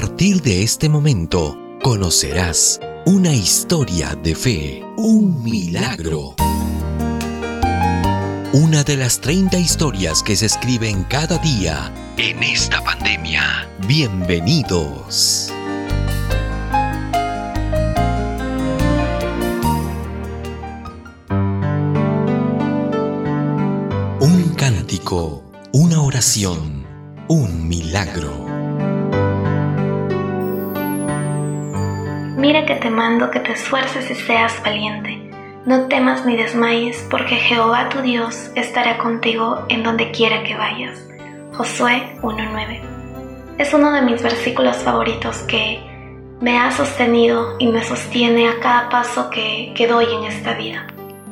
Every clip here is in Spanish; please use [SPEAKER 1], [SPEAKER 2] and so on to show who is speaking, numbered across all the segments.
[SPEAKER 1] partir de este momento conocerás una historia de fe, un milagro. Una de las 30 historias que se escriben cada día en esta pandemia. Bienvenidos. Un cántico, una oración, un milagro.
[SPEAKER 2] Mira que te mando que te esfuerces y seas valiente. No temas ni desmayes, porque Jehová tu Dios estará contigo en donde quiera que vayas. Josué 1.9. Es uno de mis versículos favoritos que me ha sostenido y me sostiene a cada paso que, que doy en esta vida.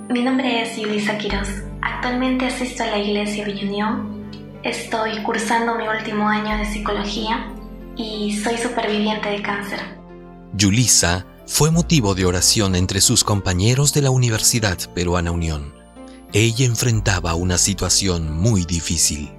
[SPEAKER 2] Mi nombre es Yulisa Quiroz. Actualmente asisto a la iglesia Villunión. Estoy cursando mi último año de psicología y soy superviviente de cáncer.
[SPEAKER 1] Yulisa fue motivo de oración entre sus compañeros de la Universidad Peruana Unión. Ella enfrentaba una situación muy difícil.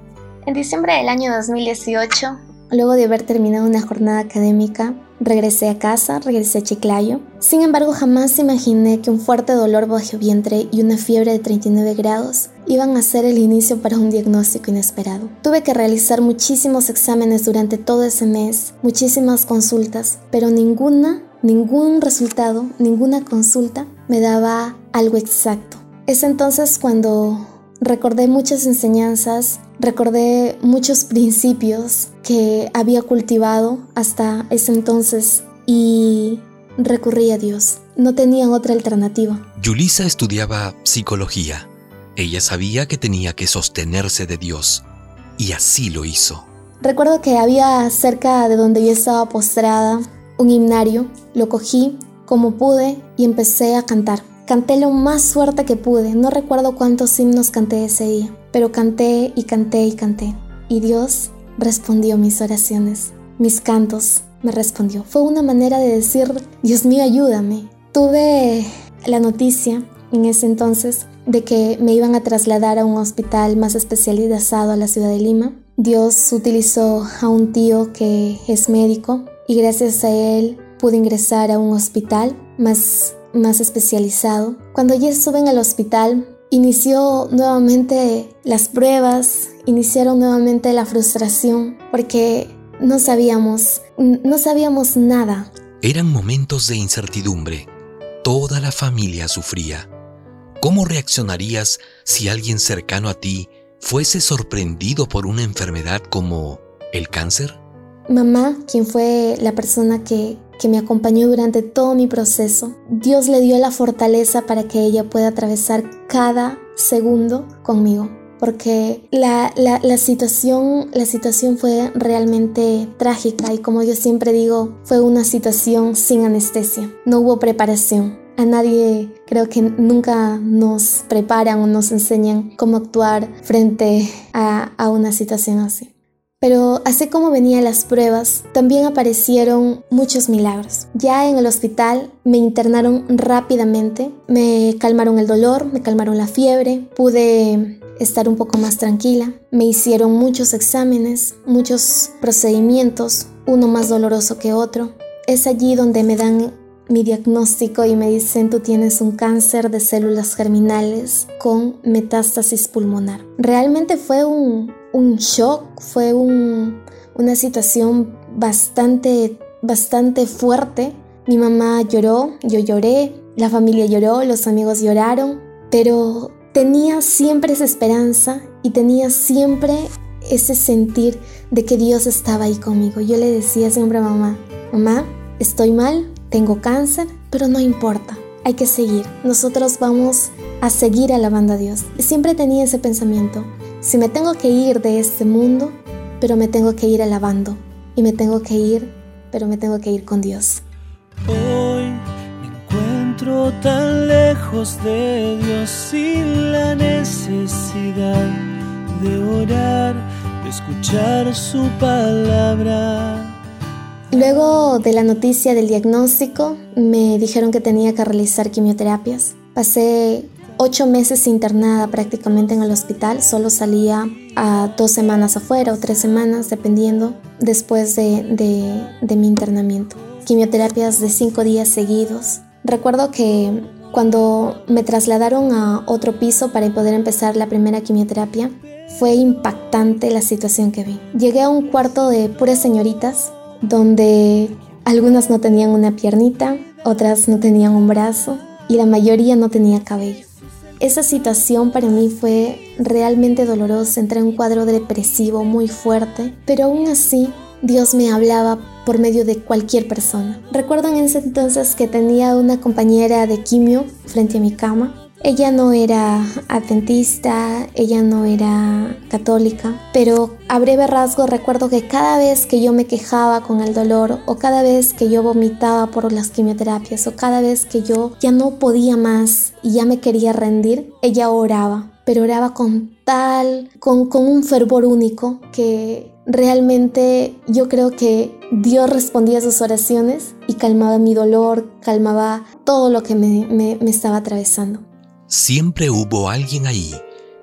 [SPEAKER 2] En diciembre del año 2018, luego de haber terminado una jornada académica, regresé a casa, regresé a Chiclayo. Sin embargo, jamás imaginé que un fuerte dolor bajo vientre y una fiebre de 39 grados iban a ser el inicio para un diagnóstico inesperado. Tuve que realizar muchísimos exámenes durante todo ese mes, muchísimas consultas, pero ninguna, ningún resultado, ninguna consulta me daba algo exacto. Es entonces cuando recordé muchas enseñanzas, recordé muchos principios que había cultivado hasta ese entonces y recurrí a Dios. No tenía otra alternativa.
[SPEAKER 1] Yulisa estudiaba psicología ella sabía que tenía que sostenerse de Dios y así lo hizo.
[SPEAKER 2] Recuerdo que había cerca de donde yo estaba postrada un himnario, lo cogí como pude y empecé a cantar. Canté lo más fuerte que pude, no recuerdo cuántos himnos canté ese día, pero canté y canté y canté. Y Dios respondió mis oraciones, mis cantos me respondió. Fue una manera de decir, Dios mío, ayúdame. Tuve la noticia en ese entonces de que me iban a trasladar a un hospital más especializado a la ciudad de Lima. Dios utilizó a un tío que es médico y gracias a él pude ingresar a un hospital más, más especializado. Cuando ya estuve en el hospital, inició nuevamente las pruebas, iniciaron nuevamente la frustración porque no sabíamos, no sabíamos nada.
[SPEAKER 1] Eran momentos de incertidumbre. Toda la familia sufría. ¿Cómo reaccionarías si alguien cercano a ti fuese sorprendido por una enfermedad como el cáncer?
[SPEAKER 2] Mamá, quien fue la persona que, me acompañó durante todo mi proceso, Dios le dio la fortaleza para que ella pueda atravesar cada segundo conmigo. Porque la, la, situación, la situación fue realmente trágica y como yo siempre digo, fue una situación sin anestesia. No hubo preparación. A nadie creo que nunca nos preparan o nos enseñan cómo actuar frente a, a una situación así. Pero así como venían las pruebas, también aparecieron muchos milagros. Ya en el hospital me internaron rápidamente, me calmaron el dolor, me calmaron la fiebre, pude estar un poco más tranquila. Me hicieron muchos exámenes, muchos procedimientos, uno más doloroso que otro. Es allí donde me dan mi diagnóstico y me dicen tú tienes un cáncer de células germinales con metástasis pulmonar. Realmente fue un, shock, fue una situación bastante, bastante fuerte. Mi mamá lloró, yo lloré, la familia lloró, los amigos lloraron, pero tenía siempre esa esperanza y tenía siempre ese sentir de que Dios estaba ahí conmigo. Yo le decía siempre a mamá, mamá, estoy mal, tengo cáncer, pero no importa, hay que seguir. Nosotros vamos a seguir alabando a Dios. Siempre tenía ese pensamiento. Si me tengo que ir de este mundo, pero me tengo que ir alabando. Y me tengo que ir, pero me tengo que ir con Dios.
[SPEAKER 3] Hoy me encuentro tan lejos de Dios sin la necesidad de orar, de escuchar su palabra
[SPEAKER 2] Luego de la noticia del diagnóstico, me dijeron que tenía que realizar quimioterapias. Pasé ocho meses internada prácticamente en el hospital, solo salía a dos semanas afuera o tres semanas, dependiendo después de, de mi internamiento. Quimioterapias de cinco días seguidos. Recuerdo que cuando me trasladaron a otro piso para poder empezar la primera quimioterapia, fue impactante la situación que vi. Llegué a un cuarto de puras señoritas, donde algunas no tenían una piernita, otras no tenían un brazo y la mayoría no tenía cabello. Esa situación para mí fue realmente dolorosa, entré en un cuadro depresivo muy fuerte, pero aún así Dios me hablaba por medio de cualquier persona. Recuerdo en ese entonces que tenía una compañera de quimio frente a mi cama. Ella no era adventista, ella no era católica, pero a breve rasgo recuerdo que cada vez que yo me quejaba con el dolor o cada vez que yo vomitaba por las quimioterapias o cada vez que yo ya no podía más y ya me quería rendir, ella oraba, pero oraba con tal, con, con un fervor único que realmente yo creo que Dios respondía a sus oraciones y calmaba mi dolor, calmaba todo lo que me, estaba atravesando.
[SPEAKER 1] Siempre hubo alguien ahí,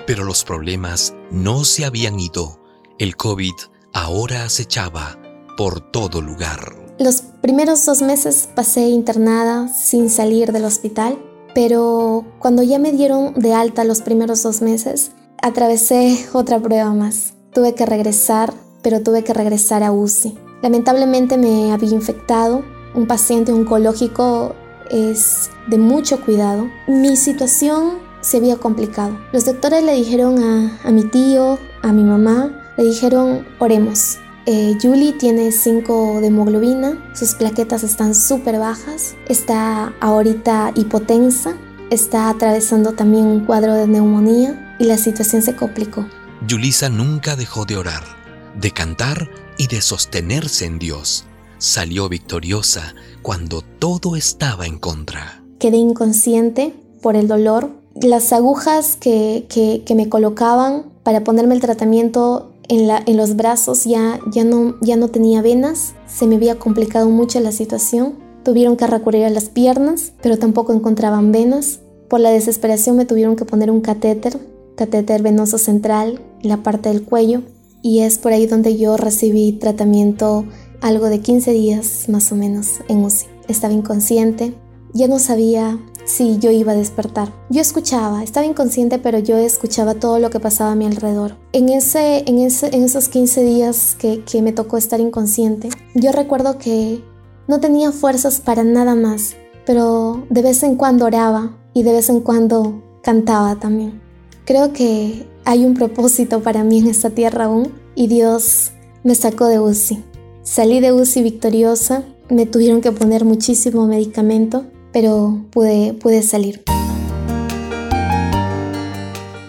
[SPEAKER 1] pero los problemas no se habían ido. El COVID ahora acechaba por todo lugar.
[SPEAKER 2] Los primeros dos meses pasé internada sin salir del hospital, pero cuando ya me dieron de alta los primeros dos meses, atravesé otra prueba más. Tuve que regresar pero tuve que regresar a UCI. Lamentablemente me había infectado. Un paciente oncológico es de mucho cuidado. Mi situación se había complicado. Los doctores le dijeron a, mi tío, a mi mamá, le dijeron, oremos. Eh, Julie tiene 5 de hemoglobina, sus plaquetas están súper bajas, está ahorita hipotensa, está atravesando también un cuadro de neumonía y la situación se complicó.
[SPEAKER 1] Julisa nunca dejó de orar de cantar y de sostenerse en Dios. Salió victoriosa cuando todo estaba en contra.
[SPEAKER 2] Quedé inconsciente por el dolor. Las agujas que, que, me colocaban para ponerme el tratamiento en, la, en los brazos ya, ya, no, ya no tenía venas. Se me había complicado mucho la situación. Tuvieron que recurrir a las piernas, pero tampoco encontraban venas. Por la desesperación me tuvieron que poner un catéter, catéter venoso central en la parte del cuello y es por ahí donde yo recibí tratamiento algo de 15 días más o menos en UCI. Estaba inconsciente, ya no sabía si yo iba a despertar. Yo escuchaba, estaba inconsciente, pero yo escuchaba todo lo que pasaba a mi alrededor. En, ese, en, ese, en esos 15 días que, que me tocó estar inconsciente, yo recuerdo que no tenía fuerzas para nada más, pero de vez en cuando oraba y de vez en cuando cantaba también. Creo que hay un propósito para mí en esta tierra aún y Dios me sacó de UCI. Salí de UCI victoriosa, me tuvieron que poner muchísimo medicamento, pero pude, pude salir.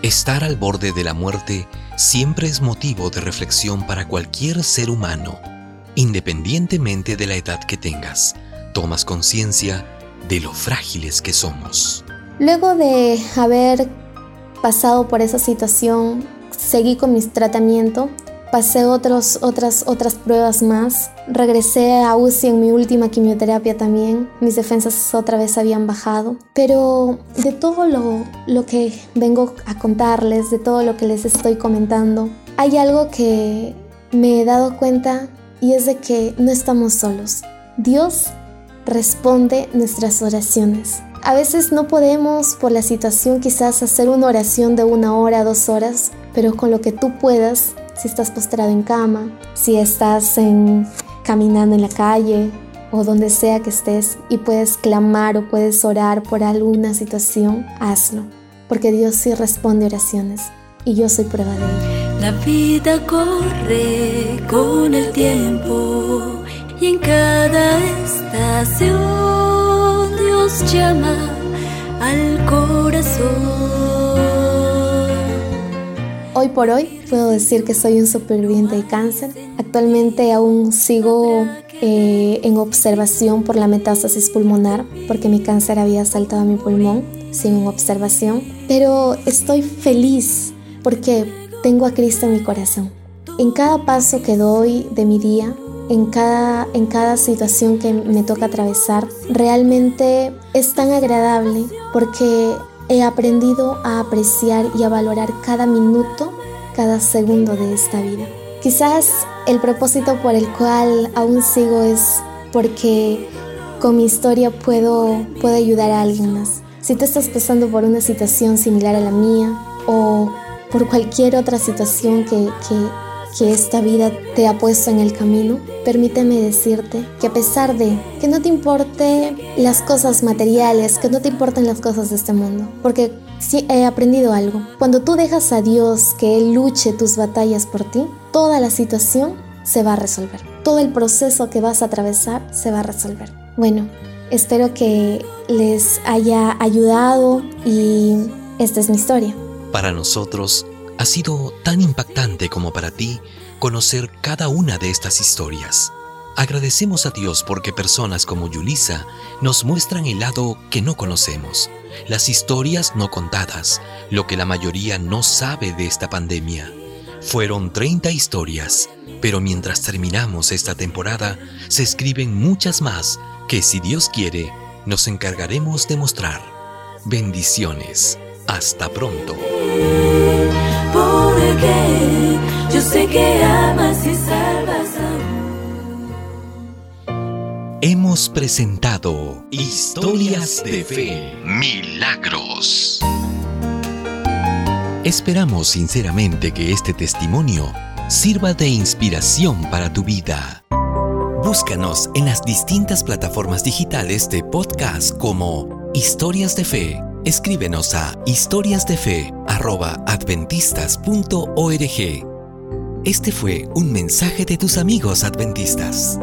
[SPEAKER 1] Estar al borde de la muerte siempre es motivo de reflexión para cualquier ser humano, independientemente de la edad que tengas. Tomas conciencia de lo frágiles que somos.
[SPEAKER 2] Luego de haber pasado por esa situación, seguí con mi tratamiento, pasé otros, otras, otras pruebas más, regresé a UCI en mi última quimioterapia también, mis defensas otra vez habían bajado, pero de todo lo, lo que vengo a contarles, de todo lo que les estoy comentando, hay algo que me he dado cuenta y es de que no estamos solos. Dios responde nuestras oraciones. A veces no podemos por la situación quizás hacer una oración de una hora, dos horas, pero con lo que tú puedas, si estás postrado en cama, si estás en, caminando en la calle o donde sea que estés y puedes clamar o puedes orar por alguna situación, hazlo, porque Dios sí responde oraciones y yo soy prueba de ello.
[SPEAKER 4] La vida corre con el tiempo y en cada estación llama al corazón.
[SPEAKER 2] Hoy por hoy puedo decir que soy un superviviente de cáncer. Actualmente aún sigo eh, en observación por la metástasis pulmonar porque mi cáncer había saltado a mi pulmón. Sigo en observación. Pero estoy feliz porque tengo a Cristo en mi corazón. En cada paso que doy de mi día, en cada, en cada situación que me toca atravesar, realmente es tan agradable porque he aprendido a apreciar y a valorar cada minuto, cada segundo de esta vida. Quizás el propósito por el cual aún sigo es porque con mi historia puedo, puedo ayudar a alguien más. Si tú estás pasando por una situación similar a la mía o por cualquier otra situación que, que esta vida te ha puesto en el camino, permíteme decirte que a pesar de que no te importe las cosas materiales, que no te importen las cosas de este mundo, porque sí he aprendido algo, cuando tú dejas a Dios que Él luche tus batallas por ti, toda la situación se va a resolver. Todo el proceso que vas a atravesar se va a resolver. Bueno, espero que les haya ayudado y esta es mi historia.
[SPEAKER 1] Para nosotros, ha sido tan impactante como para ti conocer cada una de estas historias. Agradecemos a Dios porque personas como Yulisa nos muestran el lado que no conocemos, las historias no contadas, lo que la mayoría no sabe de esta pandemia. Fueron 30 historias, pero mientras terminamos esta temporada, se escriben muchas más que si Dios quiere, nos encargaremos de mostrar. Bendiciones. Hasta pronto
[SPEAKER 4] yo sé que amas y salvas
[SPEAKER 1] Hemos presentado Historias de Fe, Milagros. Esperamos sinceramente que este testimonio sirva de inspiración para tu vida. Búscanos en las distintas plataformas digitales de podcast como Historias de Fe Escríbenos a historiasdefe.adventistas.org. Este fue un mensaje de tus amigos adventistas.